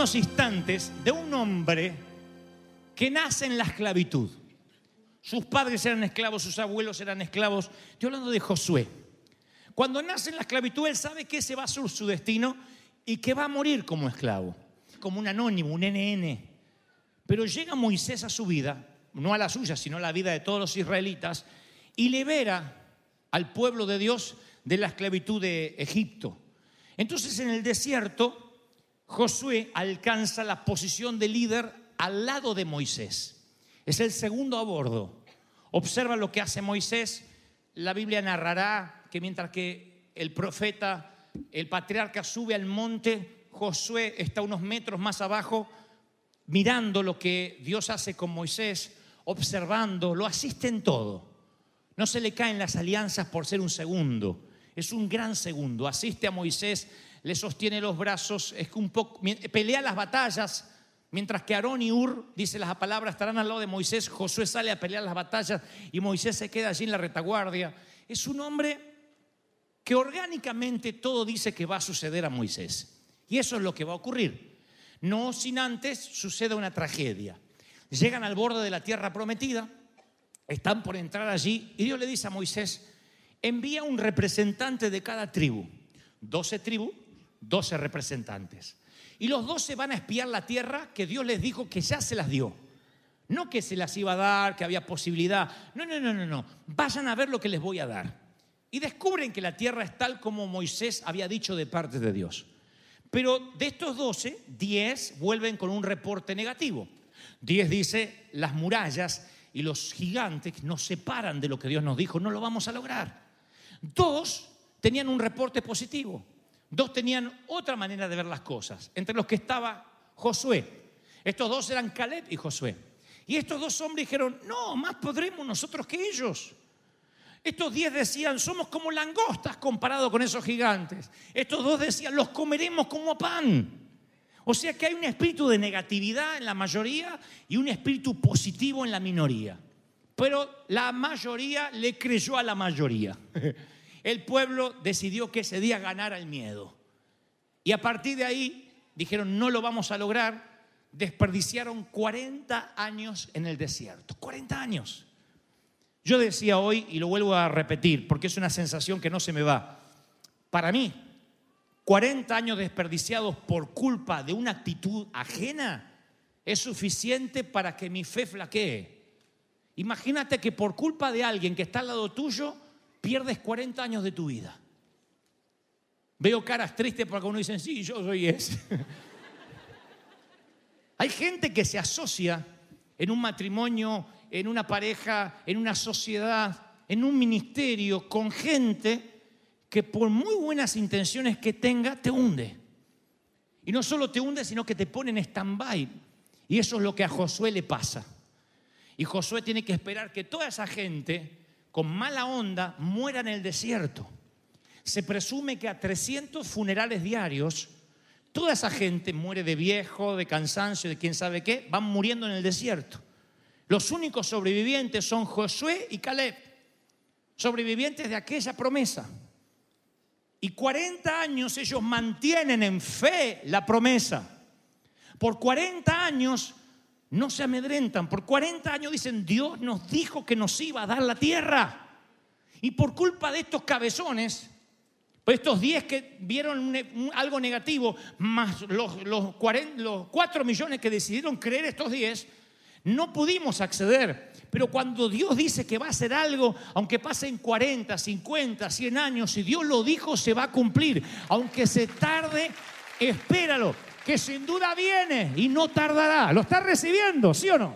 unos instantes de un hombre que nace en la esclavitud. Sus padres eran esclavos, sus abuelos eran esclavos. Estoy hablando de Josué. Cuando nace en la esclavitud, él sabe que ese va a ser su destino y que va a morir como esclavo, como un anónimo, un NN. Pero llega Moisés a su vida, no a la suya, sino a la vida de todos los israelitas, y libera al pueblo de Dios de la esclavitud de Egipto. Entonces en el desierto, Josué alcanza la posición de líder al lado de Moisés. Es el segundo a bordo. Observa lo que hace Moisés. La Biblia narrará que mientras que el profeta, el patriarca sube al monte, Josué está unos metros más abajo mirando lo que Dios hace con Moisés, observando, lo asiste en todo. No se le caen las alianzas por ser un segundo. Es un gran segundo. Asiste a Moisés, le sostiene los brazos, pelea las batallas. Mientras que Aarón y Ur, dice las palabras, estarán al lado de Moisés, Josué sale a pelear las batallas y Moisés se queda allí en la retaguardia. Es un hombre que orgánicamente todo dice que va a suceder a Moisés. Y eso es lo que va a ocurrir. No sin antes suceda una tragedia. Llegan al borde de la tierra prometida, están por entrar allí y Dios le dice a Moisés, envía un representante de cada tribu. Doce tribus, doce representantes. Y los doce van a espiar la tierra que Dios les dijo que ya se las dio. No que se las iba a dar, que había posibilidad. No, no, no, no, no. Vayan a ver lo que les voy a dar. Y descubren que la tierra es tal como Moisés había dicho de parte de Dios. Pero de estos doce, diez vuelven con un reporte negativo. Diez dice, las murallas y los gigantes nos separan de lo que Dios nos dijo, no lo vamos a lograr. Dos tenían un reporte positivo. Dos tenían otra manera de ver las cosas, entre los que estaba Josué. Estos dos eran Caleb y Josué. Y estos dos hombres dijeron, no, más podremos nosotros que ellos. Estos diez decían, somos como langostas comparado con esos gigantes. Estos dos decían, los comeremos como pan. O sea que hay un espíritu de negatividad en la mayoría y un espíritu positivo en la minoría. Pero la mayoría le creyó a la mayoría. El pueblo decidió que ese día ganara el miedo. Y a partir de ahí dijeron, no lo vamos a lograr. Desperdiciaron 40 años en el desierto. 40 años. Yo decía hoy, y lo vuelvo a repetir, porque es una sensación que no se me va. Para mí, 40 años desperdiciados por culpa de una actitud ajena es suficiente para que mi fe flaquee. Imagínate que por culpa de alguien que está al lado tuyo, pierdes 40 años de tu vida. Veo caras tristes porque uno dice, sí, yo soy ese. Hay gente que se asocia en un matrimonio, en una pareja, en una sociedad, en un ministerio, con gente que por muy buenas intenciones que tenga, te hunde. Y no solo te hunde, sino que te pone en stand-by. Y eso es lo que a Josué le pasa. Y Josué tiene que esperar que toda esa gente con mala onda muera en el desierto. Se presume que a 300 funerales diarios, toda esa gente muere de viejo, de cansancio, de quién sabe qué, van muriendo en el desierto. Los únicos sobrevivientes son Josué y Caleb, sobrevivientes de aquella promesa. Y 40 años ellos mantienen en fe la promesa. Por 40 años no se amedrentan. Por 40 años dicen, Dios nos dijo que nos iba a dar la tierra. Y por culpa de estos cabezones, pues estos 10 que vieron algo negativo, más los, los, 40, los 4 millones que decidieron creer estos 10, no pudimos acceder. Pero cuando Dios dice que va a hacer algo, aunque pasen 40, 50, 100 años, si Dios lo dijo, se va a cumplir. Aunque se tarde, espéralo, que sin duda viene y no tardará. ¿Lo está recibiendo, sí o no?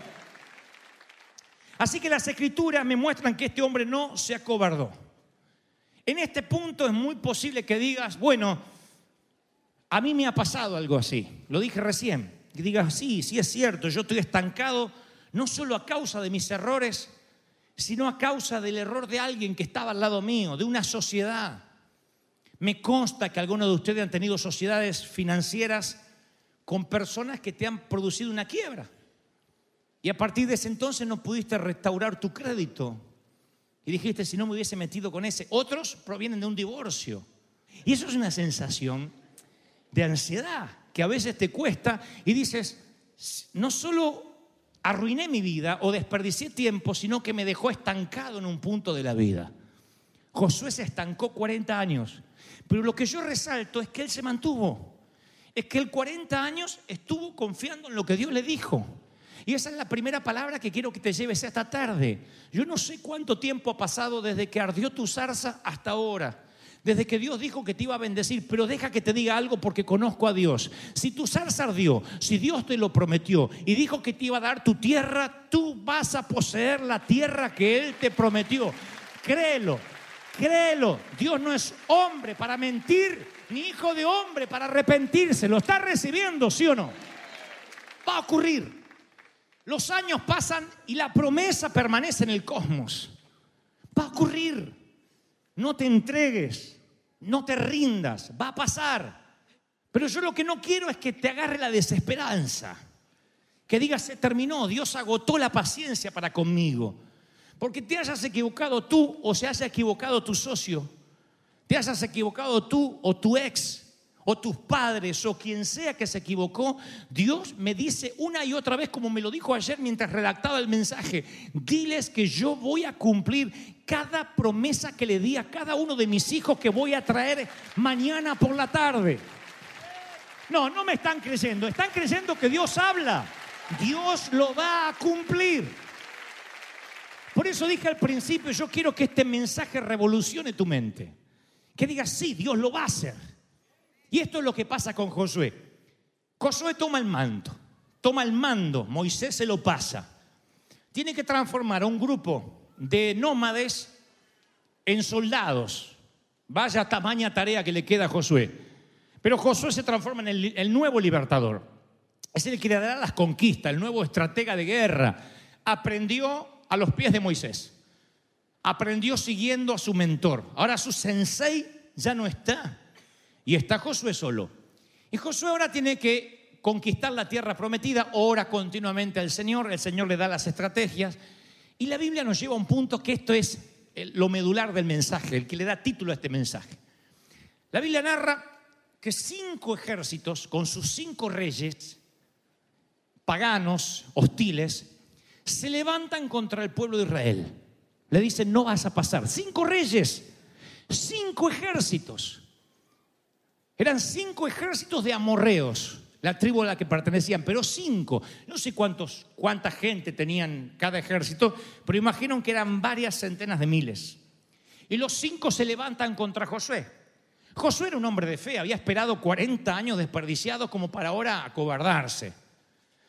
Así que las escrituras me muestran que este hombre no se acobardó. En este punto es muy posible que digas, bueno, a mí me ha pasado algo así. Lo dije recién. Que digas, sí, sí es cierto, yo estoy estancado no solo a causa de mis errores, sino a causa del error de alguien que estaba al lado mío, de una sociedad. Me consta que algunos de ustedes han tenido sociedades financieras con personas que te han producido una quiebra. Y a partir de ese entonces no pudiste restaurar tu crédito. Y dijiste, si no me hubiese metido con ese. Otros provienen de un divorcio. Y eso es una sensación de ansiedad que a veces te cuesta y dices, no solo arruiné mi vida o desperdicié tiempo, sino que me dejó estancado en un punto de la vida. Josué se estancó 40 años, pero lo que yo resalto es que él se mantuvo. Es que él 40 años estuvo confiando en lo que Dios le dijo. Y esa es la primera palabra que quiero que te lleves esta tarde. Yo no sé cuánto tiempo ha pasado desde que ardió tu zarza hasta ahora desde que Dios dijo que te iba a bendecir, pero deja que te diga algo porque conozco a Dios. Si tu zarza ardió, si Dios te lo prometió y dijo que te iba a dar tu tierra, tú vas a poseer la tierra que Él te prometió. Créelo, créelo. Dios no es hombre para mentir, ni hijo de hombre para arrepentirse. ¿Lo está recibiendo, sí o no? Va a ocurrir. Los años pasan y la promesa permanece en el cosmos. Va a ocurrir. No te entregues, no te rindas, va a pasar. Pero yo lo que no quiero es que te agarre la desesperanza, que digas, se terminó, Dios agotó la paciencia para conmigo. Porque te hayas equivocado tú o se haya equivocado tu socio, te hayas equivocado tú o tu ex, o tus padres o quien sea que se equivocó, Dios me dice una y otra vez, como me lo dijo ayer mientras redactaba el mensaje, diles que yo voy a cumplir cada promesa que le di a cada uno de mis hijos que voy a traer mañana por la tarde. No, no me están creyendo, están creyendo que Dios habla. Dios lo va a cumplir. Por eso dije al principio, yo quiero que este mensaje revolucione tu mente. Que digas, sí, Dios lo va a hacer. Y esto es lo que pasa con Josué. Josué toma el mando, toma el mando, Moisés se lo pasa. Tiene que transformar a un grupo de nómades en soldados. Vaya tamaña tarea que le queda a Josué. Pero Josué se transforma en el, el nuevo libertador. Es el que le dará las conquistas, el nuevo estratega de guerra. Aprendió a los pies de Moisés. Aprendió siguiendo a su mentor. Ahora su sensei ya no está y está Josué solo. Y Josué ahora tiene que conquistar la tierra prometida, ora continuamente al Señor, el Señor le da las estrategias. Y la Biblia nos lleva a un punto que esto es lo medular del mensaje, el que le da título a este mensaje. La Biblia narra que cinco ejércitos con sus cinco reyes, paganos, hostiles, se levantan contra el pueblo de Israel. Le dicen, no vas a pasar. Cinco reyes, cinco ejércitos. Eran cinco ejércitos de amorreos, la tribu a la que pertenecían, pero cinco. No sé cuántos, cuánta gente tenían cada ejército, pero imagino que eran varias centenas de miles. Y los cinco se levantan contra Josué. Josué era un hombre de fe, había esperado 40 años desperdiciados como para ahora acobardarse.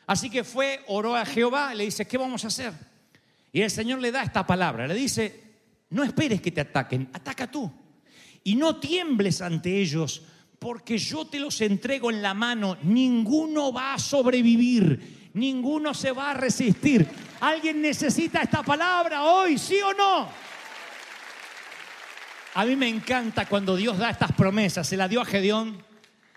Así que fue, oró a Jehová y le dice, ¿qué vamos a hacer? Y el Señor le da esta palabra, le dice, no esperes que te ataquen, ataca tú. Y no tiembles ante ellos, porque yo te los entrego en la mano, ninguno va a sobrevivir, ninguno se va a resistir. ¿Alguien necesita esta palabra hoy, sí o no? A mí me encanta cuando Dios da estas promesas. Se la dio a Gedeón,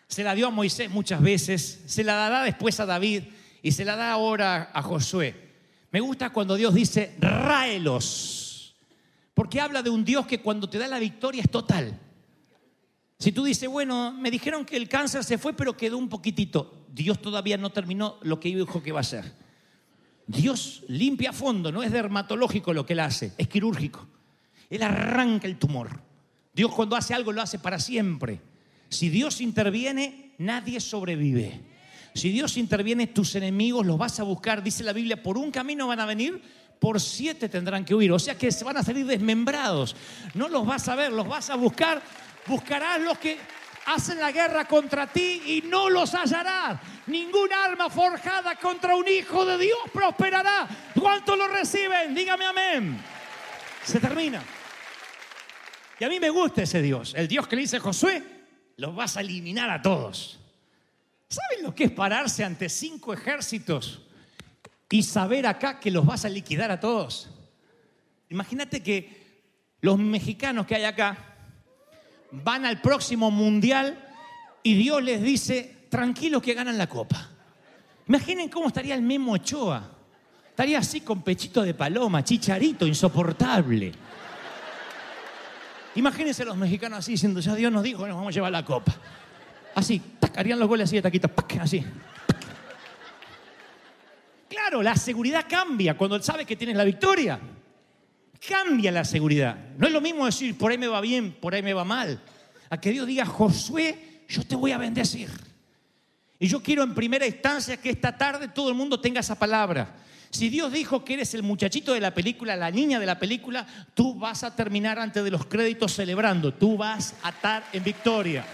se la dio a Moisés muchas veces, se la dará después a David y se la da ahora a Josué. Me gusta cuando Dios dice, ráelos, porque habla de un Dios que cuando te da la victoria es total. Si tú dices, bueno, me dijeron que el cáncer se fue, pero quedó un poquitito. Dios todavía no terminó lo que dijo que iba a hacer. Dios limpia a fondo, no es dermatológico lo que él hace, es quirúrgico. Él arranca el tumor. Dios cuando hace algo lo hace para siempre. Si Dios interviene, nadie sobrevive. Si Dios interviene, tus enemigos los vas a buscar, dice la Biblia, por un camino van a venir, por siete tendrán que huir. O sea que se van a salir desmembrados. No los vas a ver, los vas a buscar. Buscarás los que hacen la guerra contra ti y no los hallarás. Ningún arma forjada contra un hijo de Dios prosperará. ¿Cuántos lo reciben? Dígame amén. Se termina. Y a mí me gusta ese Dios. El Dios que le dice Josué, los vas a eliminar a todos. ¿Saben lo que es pararse ante cinco ejércitos y saber acá que los vas a liquidar a todos? Imagínate que los mexicanos que hay acá van al próximo mundial y Dios les dice, tranquilos que ganan la copa. Imaginen cómo estaría el Memo Ochoa. Estaría así con pechito de paloma, chicharito, insoportable. Imagínense los mexicanos así diciendo, ya Dios nos dijo nos vamos a llevar la copa. Así, harían los goles así de taquito, pac, así. Claro, la seguridad cambia cuando él sabe que tienes la victoria. Cambia la seguridad. No es lo mismo decir, por ahí me va bien, por ahí me va mal. A que Dios diga, Josué, yo te voy a bendecir. Y yo quiero en primera instancia que esta tarde todo el mundo tenga esa palabra. Si Dios dijo que eres el muchachito de la película, la niña de la película, tú vas a terminar antes de los créditos celebrando. Tú vas a estar en victoria.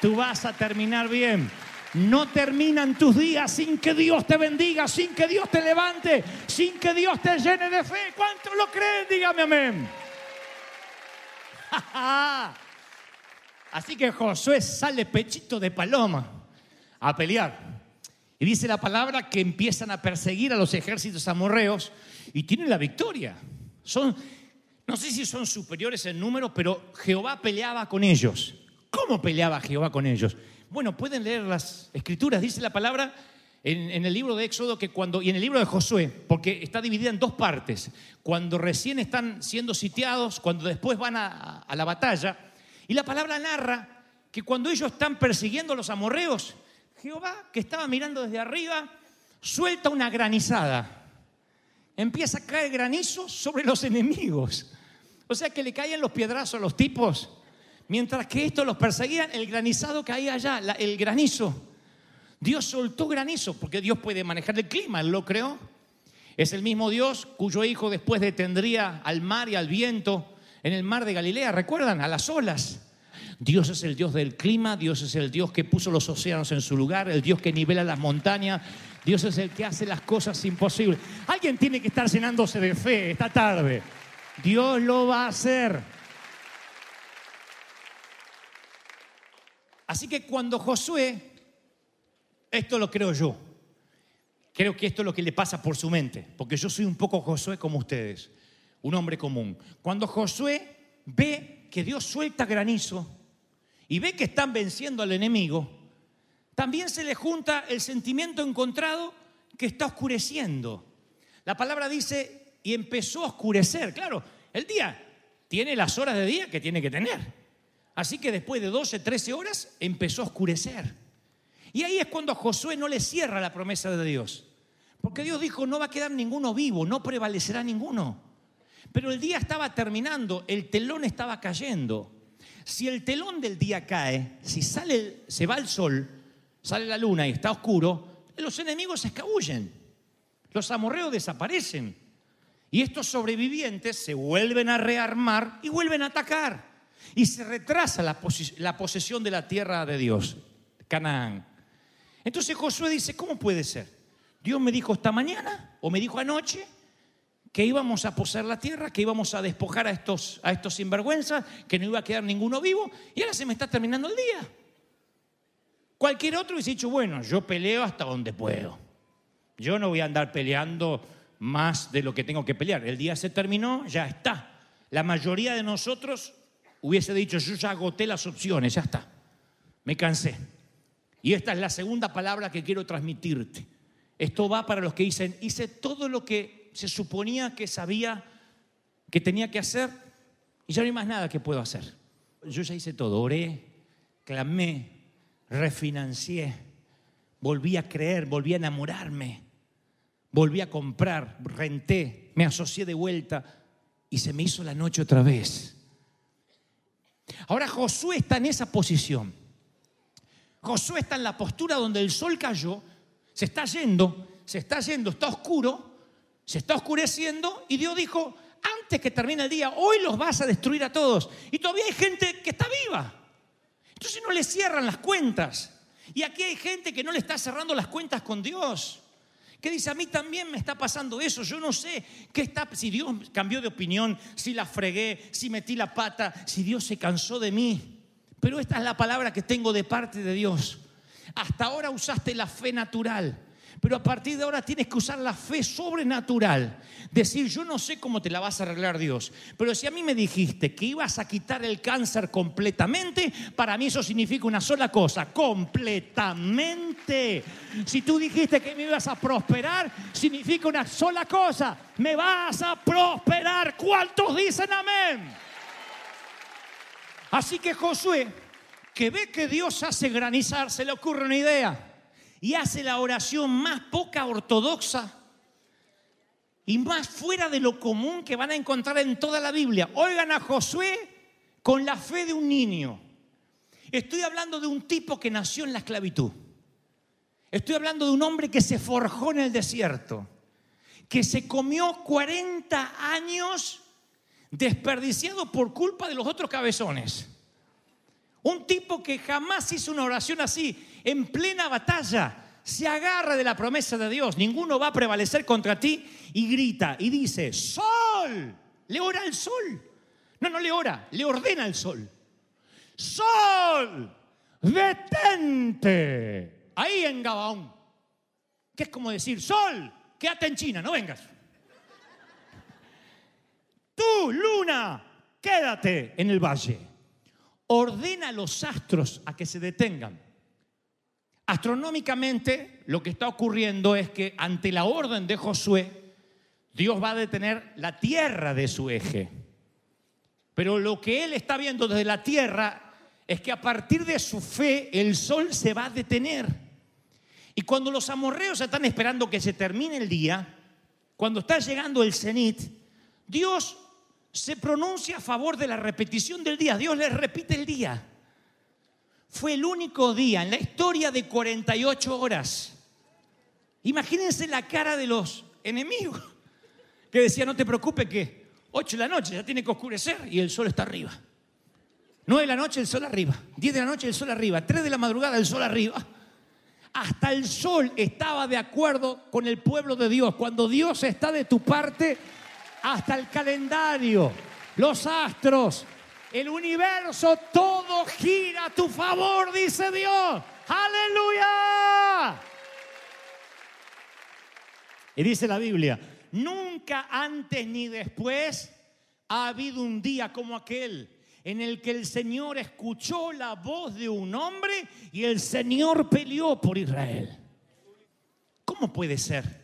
Tú vas a terminar bien. No terminan tus días sin que Dios te bendiga, sin que Dios te levante, sin que Dios te llene de fe. ¿Cuántos lo creen? Dígame amén. Así que Josué sale pechito de paloma a pelear. Y dice la palabra que empiezan a perseguir a los ejércitos amorreos y tienen la victoria. Son, no sé si son superiores en número, pero Jehová peleaba con ellos. ¿Cómo peleaba Jehová con ellos? Bueno, pueden leer las escrituras. Dice la palabra en, el libro de Éxodo que cuando, y en el libro de Josué, porque está dividida en dos partes, cuando recién están siendo sitiados, cuando después van a, la batalla, y la palabra narra que cuando ellos están persiguiendo a los amorreos, Jehová, que estaba mirando desde arriba, suelta una granizada. Empieza a caer granizo sobre los enemigos. O sea que le caían los piedrazos a los tipos. Mientras que estos los perseguían, el granizado caía allá, el granizo. Dios soltó granizo, porque Dios puede manejar el clima, Él lo creó. Es el mismo Dios cuyo hijo después detendría al mar y al viento en el mar de Galilea, ¿recuerdan? A las olas. Dios es el Dios del clima, Dios es el Dios que puso los océanos en su lugar, el Dios que nivela las montañas, Dios es el que hace las cosas imposibles. Alguien tiene que estar llenándose de fe esta tarde. Dios lo va a hacer. Así que cuando Josué, esto lo creo yo, creo que esto es lo que le pasa por su mente, porque yo soy un poco Josué como ustedes, un hombre común. Cuando Josué ve que Dios suelta granizo, y ve que están venciendo al enemigo, también se le junta el sentimiento encontrado que está oscureciendo. La palabra dice, y empezó a oscurecer. Claro, el día tiene las horas de día que tiene que tener. Así que después de 12, 13 horas empezó a oscurecer. Y ahí es cuando Josué no le cierra la promesa de Dios. Porque Dios dijo, no va a quedar ninguno vivo, no prevalecerá ninguno. Pero el día estaba terminando, el telón estaba cayendo. Si el telón del día cae, si sale, se va el sol, sale la luna y está oscuro, los enemigos se escabullen. Los amorreos desaparecen. Y estos sobrevivientes se vuelven a rearmar y vuelven a atacar. Y se retrasa la, posesión de la tierra de Dios, Canaán. Entonces Josué dice, ¿cómo puede ser? Dios me dijo esta mañana o me dijo anoche que íbamos a posar la tierra, que íbamos a despojar a estos, a estos sinvergüenzas, que no iba a quedar ninguno vivo, y ahora se me está terminando el día. Cualquier otro hubiese dicho, bueno, yo peleo hasta donde puedo. Yo no voy a andar peleando más de lo que tengo que pelear. El día se terminó, ya está. La mayoría de nosotros hubiese dicho, yo ya agoté las opciones, ya está. Me cansé. Y esta es la segunda palabra que quiero transmitirte. Esto va para los que dicen, hice todo lo que se suponía que sabía que tenía que hacer y ya no hay más nada que puedo hacer. Yo ya hice todo, oré, clamé, refinancié, volví a creer, volví a enamorarme, volví a comprar, renté, me asocié de vuelta y se me hizo la noche otra vez. Ahora Josué está en esa posición. Josué está en la postura donde el sol cayó, se está yendo, se está yendo, está oscuro, se está oscureciendo y Dios dijo, antes que termine el día, hoy los vas a destruir a todos. Y todavía hay gente que está viva. Entonces no le cierran las cuentas. Y aquí hay gente que no le está cerrando las cuentas con Dios. Que dice, a mí también me está pasando eso. Yo no sé qué está, si Dios cambió de opinión, si la fregué, si metí la pata, si Dios se cansó de mí. Pero esta es la palabra que tengo de parte de Dios. Hasta ahora usaste la fe natural. Pero a partir de ahora tienes que usar la fe sobrenatural. Decir, yo no sé cómo te la vas a arreglar Dios, pero si a mí me dijiste que ibas a quitar el cáncer completamente, para mí eso significa una sola cosa, completamente. Si tú dijiste que me ibas a prosperar, significa una sola cosa, me vas a prosperar. ¿Cuántos dicen amén? Así que Josué, que ve que Dios hace granizar, se le ocurre una idea y hace la oración más poca ortodoxa y más fuera de lo común que van a encontrar en toda la Biblia. Oigan a Josué con la fe de un niño. Estoy hablando de un tipo que nació en la esclavitud. Estoy hablando de un hombre que se forjó en el desierto, que se comió 40 años desperdiciado por culpa de los otros cabezones. Un tipo que jamás hizo una oración así, en plena batalla, se agarra de la promesa de Dios, ninguno va a prevalecer contra ti y grita y dice, sol, le ora al sol. No, no le ora, le ordena al sol. Sol, detente. Ahí en Gabaón. Que es como decir, sol, quédate en China, no vengas. Tú, luna, quédate en el valle ordena a los astros a que se detengan. Astronómicamente, lo que está ocurriendo es que ante la orden de Josué, Dios va a detener la tierra de su eje. Pero lo que él está viendo desde la tierra es que a partir de su fe el sol se va a detener. Y cuando los amorreos están esperando que se termine el día, cuando está llegando el cenit, Dios se pronuncia a favor de la repetición del día. Dios les repite el día. Fue el único día en la historia de 48 horas. Imagínense la cara de los enemigos que decía, no te preocupes que 8 de la noche ya tiene que oscurecer y el sol está arriba. 9 de la noche el sol arriba, 10 de la noche el sol arriba, 3 de la madrugada el sol arriba. Hasta el sol estaba de acuerdo con el pueblo de Dios. Cuando Dios está de tu parte, hasta el calendario, los astros, el universo, todo gira a tu favor, dice Dios. Aleluya. Y dice la Biblia, nunca antes ni después ha habido un día como aquel en el que el Señor escuchó la voz de un hombre y el Señor peleó por Israel. ¿Cómo puede ser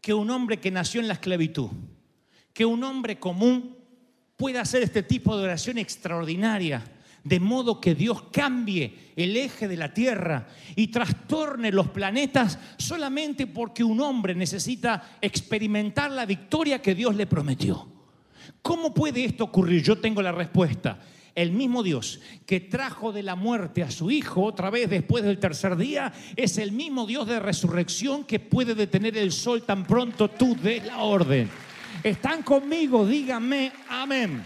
que un hombre que nació en la esclavitud, que un hombre común pueda hacer este tipo de oración extraordinaria, de modo que Dios cambie el eje de la Tierra y trastorne los planetas solamente porque un hombre necesita experimentar la victoria que Dios le prometió. ¿Cómo puede esto ocurrir? Yo tengo la respuesta. El mismo Dios que trajo de la muerte a su Hijo otra vez después del tercer día es el mismo Dios de resurrección que puede detener el sol tan pronto tú des la orden. ¿Están conmigo? Díganme amén.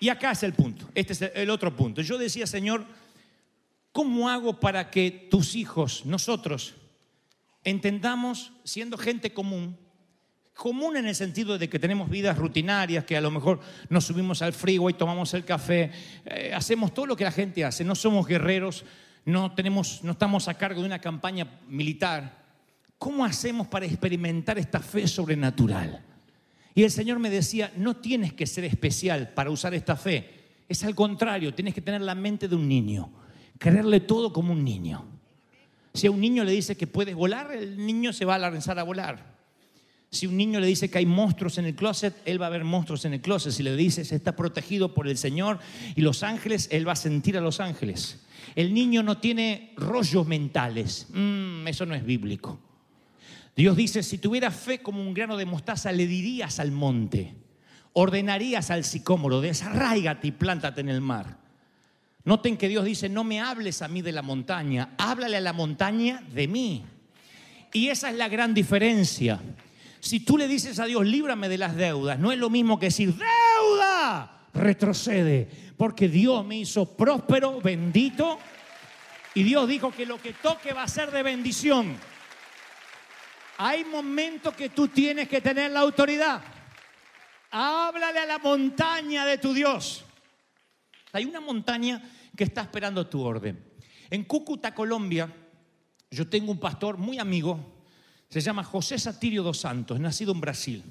Y acá es el punto, este es el otro punto. Yo decía, Señor, ¿cómo hago para que tus hijos, nosotros, entendamos, siendo gente común, común en el sentido de que tenemos vidas rutinarias, que a lo mejor nos subimos al y tomamos el café, eh, hacemos todo lo que la gente hace, no somos guerreros, no, tenemos, no estamos a cargo de una campaña militar, ¿cómo hacemos para experimentar esta fe sobrenatural? Y el Señor me decía, no tienes que ser especial para usar esta fe. Es al contrario, tienes que tener la mente de un niño, creerle todo como un niño. Si a un niño le dice que puedes volar, el niño se va a lanzar a volar. Si un niño le dice que hay monstruos en el closet, él va a ver monstruos en el closet. Si le dices está protegido por el Señor y los ángeles, él va a sentir a los ángeles. El niño no tiene rollos mentales. Mm, eso no es bíblico. Dios dice, si tuvieras fe como un grano de mostaza, le dirías al monte, ordenarías al sicómoro, desarráigate y plántate en el mar. Noten que Dios dice, no me hables a mí de la montaña, háblale a la montaña de mí. Y esa es la gran diferencia. Si tú le dices a Dios, líbrame de las deudas, no es lo mismo que decir, deuda, retrocede, porque Dios me hizo próspero, bendito, y Dios dijo que lo que toque va a ser de bendición. Hay momentos que tú tienes que tener la autoridad. Háblale a la montaña de tu Dios. Hay una montaña que está esperando tu orden. En Cúcuta, Colombia, yo tengo un pastor muy amigo, se llama José Satirio dos Santos, nacido en Brasil.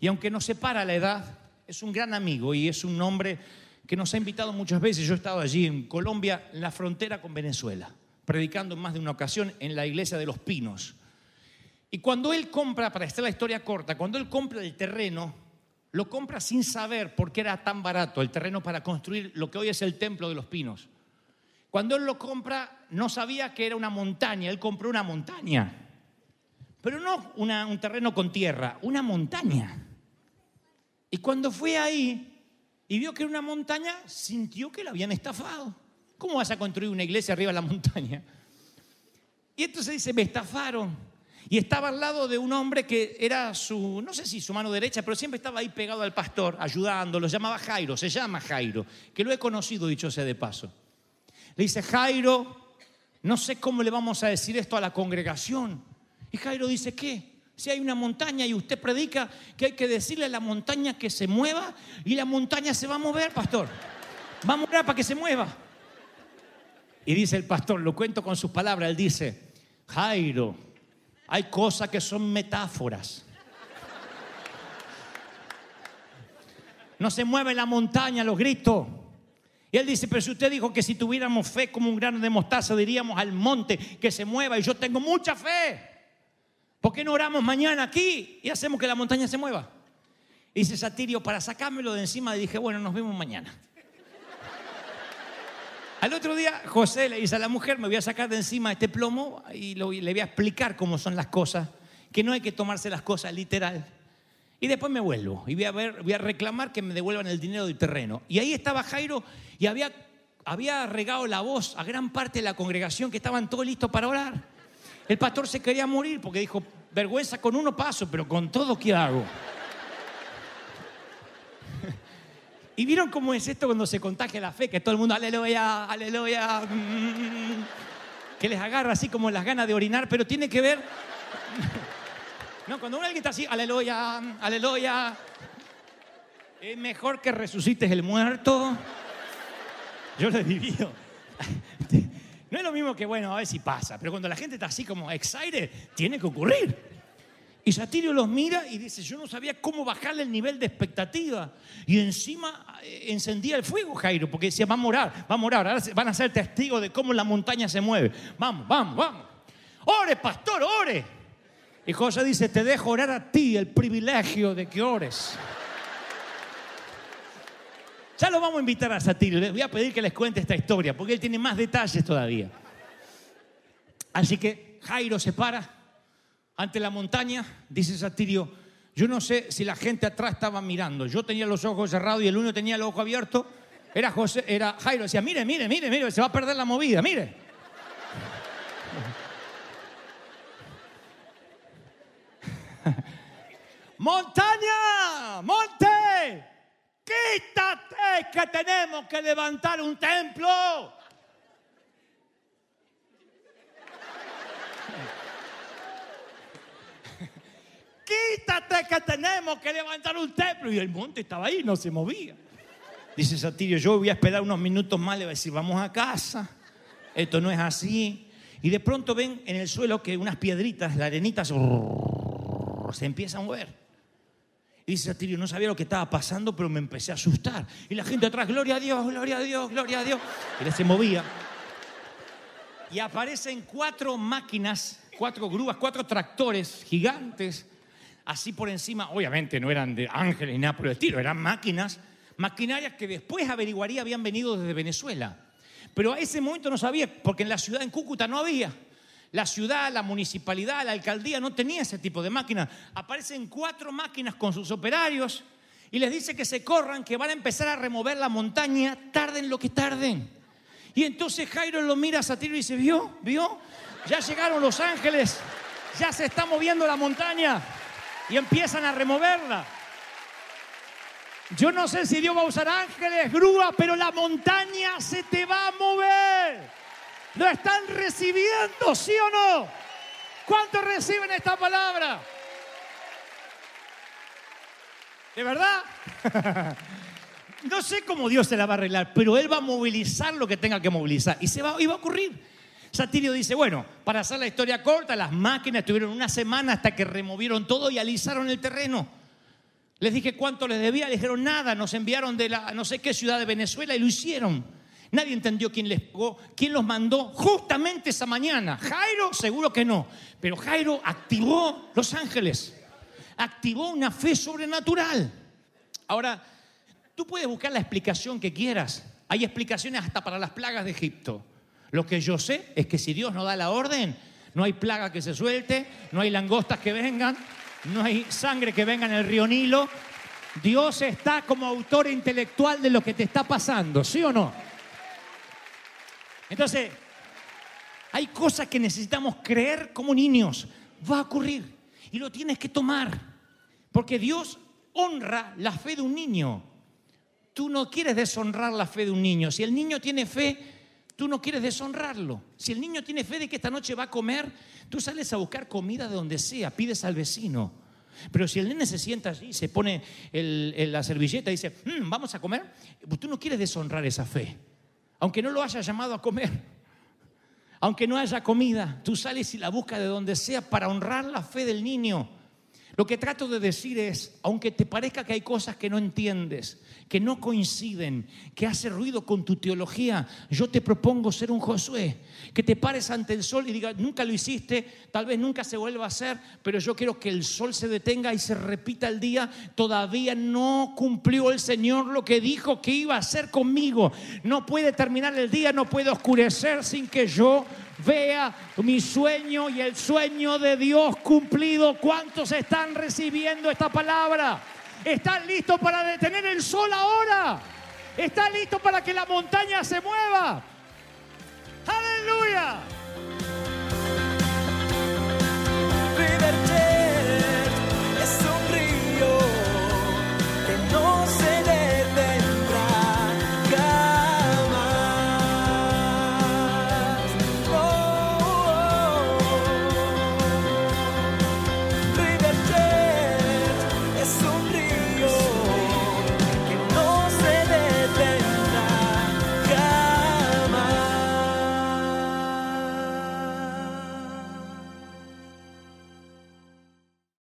Y aunque nos separa la edad, es un gran amigo y es un hombre que nos ha invitado muchas veces. Yo he estado allí en Colombia, en la frontera con Venezuela, predicando en más de una ocasión en la iglesia de los Pinos. Y cuando él compra, para hacer la historia corta, cuando él compra el terreno, lo compra sin saber por qué era tan barato el terreno para construir lo que hoy es el templo de los Pinos. Cuando él lo compra, no sabía que era una montaña, él compró una montaña. Pero no un terreno con tierra, una montaña. Y cuando fue ahí y vio que era una montaña, sintió que la habían estafado. ¿Cómo vas a construir una iglesia arriba de la montaña? Y entonces dice, me estafaron. Y estaba al lado de un hombre que era su, no sé si su mano derecha, pero siempre estaba ahí pegado al pastor, ayudando. Lo llamaba Jairo, se llama Jairo, que lo he conocido, dicho sea de paso. Le dice, Jairo, no sé cómo le vamos a decir esto a la congregación. Y Jairo dice, ¿qué? Si hay una montaña y usted predica que hay que decirle a la montaña que se mueva y la montaña se va a mover, pastor. Va a mover para que se mueva. Y dice el pastor, lo cuento con sus palabras, él dice, Jairo, hay cosas que son metáforas. No se mueve la montaña, los gritos. Y él dice, pero si usted dijo que si tuviéramos fe como un grano de mostaza, diríamos al monte que se mueva y yo tengo mucha fe. ¿Por qué no oramos mañana aquí y hacemos que la montaña se mueva? Y dice Satirio, para sacármelo de encima, dije, bueno, nos vemos mañana. Al otro día, José le dice a la mujer, me voy a sacar de encima este plomo y le voy a explicar cómo son las cosas, que no hay que tomarse las cosas literal. Y después me vuelvo y voy a, ver, a reclamar que me devuelvan el dinero del terreno. Y ahí estaba Jairo y había, había regado la voz a gran parte de la congregación que estaban todos listos para orar. El pastor se quería morir porque dijo, vergüenza con uno paso, pero con todo, ¿qué hago? ¿Y vieron cómo es esto cuando se contagia la fe? Que todo el mundo, aleluya, aleluya, que les agarra así como las ganas de orinar, pero tiene que ver... No, cuando alguien está así, aleluya, aleluya, es mejor que resucites el muerto. Yo le divido. No es lo mismo que, bueno, a ver si pasa, pero cuando la gente está así como excited, tiene que ocurrir. Y Satirio los mira y dice, yo no sabía cómo bajarle el nivel de expectativa. Y encima eh, encendía el fuego, Jairo, porque decía, vamos a orar, vamos a orar, ahora van a ser testigos de cómo la montaña se mueve. Vamos, vamos, vamos. Ore, pastor, ore. Y José dice, te dejo orar a ti el privilegio de que ores. Ya lo vamos a invitar a Satirio. Les voy a pedir que les cuente esta historia, porque él tiene más detalles todavía. Así que Jairo se para ante la montaña, dice Satirio, yo no sé si la gente atrás estaba mirando. Yo tenía los ojos cerrados y el uno tenía el ojo abierto. Era José, era Jairo, decía, mire, mire, mire, mire, se va a perder la movida, mire. Montaña, monte, quítate que tenemos que levantar un templo. Quítate que tenemos que levantar un templo. Y el monte estaba ahí, no se movía. Dice Satirio, yo voy a esperar unos minutos más, le voy a decir, vamos a casa. Esto no es así. Y de pronto ven en el suelo que unas piedritas, la arenita se, se empieza a mover. Y dice Satirio, no sabía lo que estaba pasando, pero me empecé a asustar. Y la gente atrás, gloria a Dios, gloria a Dios, gloria a Dios. Y se movía. Y aparecen cuatro máquinas, cuatro grúas, cuatro tractores gigantes así por encima, obviamente no eran de ángeles ni nada por el estilo, eran máquinas, maquinarias que después averiguaría habían venido desde Venezuela. Pero a ese momento no sabía, porque en la ciudad, en Cúcuta, no había. La ciudad, la municipalidad, la alcaldía no tenía ese tipo de máquinas. Aparecen cuatro máquinas con sus operarios y les dice que se corran, que van a empezar a remover la montaña, tarden lo que tarden. Y entonces Jairo lo mira a Satirio y dice, ¿vio? ¿Vio? Ya llegaron los ángeles, ya se está moviendo la montaña y empiezan a removerla. Yo no sé si Dios va a usar ángeles, grúa, pero la montaña se te va a mover. ¿Lo están recibiendo, sí o no? ¿Cuántos reciben esta palabra? ¿De verdad? No sé cómo Dios se la va a arreglar, pero Él va a movilizar lo que tenga que movilizar. Y se va, y va a ocurrir. Satirio dice, bueno, para hacer la historia corta, las máquinas estuvieron una semana hasta que removieron todo y alisaron el terreno. Les dije cuánto les debía, le dijeron nada, nos enviaron de la no sé qué ciudad de Venezuela y lo hicieron. Nadie entendió quién les pagó, quién los mandó justamente esa mañana. Jairo, seguro que no, pero Jairo activó los ángeles, activó una fe sobrenatural. Ahora, tú puedes buscar la explicación que quieras. Hay explicaciones hasta para las plagas de Egipto. Lo que yo sé es que si Dios no da la orden, no hay plaga que se suelte, no hay langostas que vengan, no hay sangre que venga en el río Nilo. Dios está como autor intelectual de lo que te está pasando, ¿sí o no? Entonces, hay cosas que necesitamos creer como niños. Va a ocurrir y lo tienes que tomar. Porque Dios honra la fe de un niño. Tú no quieres deshonrar la fe de un niño. Si el niño tiene fe, tú no quieres deshonrarlo. Si el niño tiene fe de que esta noche va a comer, tú sales a buscar comida de donde sea, pides al vecino. Pero si el nene se sienta allí, se pone el- la servilleta y dice, "Mm, vamos a comer, tú no quieres deshonrar esa fe. Aunque no lo haya llamado a comer. Aunque no haya comida, tú sales y la buscas de donde sea para honrar la fe del niño. Lo que trato de decir es, aunque te parezca que hay cosas que no entiendes, que no coinciden, que hace ruido con tu teología, yo te propongo ser un Josué, que te pares ante el sol y digas, nunca lo hiciste, tal vez nunca se vuelva a hacer, pero yo quiero que el sol se detenga y se repita el día, todavía no cumplió el Señor lo que dijo que iba a hacer conmigo. No puede terminar el día, no puede oscurecer sin que yo vea mi sueño y el sueño de Dios cumplido. ¿Cuántos están recibiendo esta palabra? ¿Están listos para detener el sol ahora? ¿Están listos para que la montaña se mueva? Aleluya.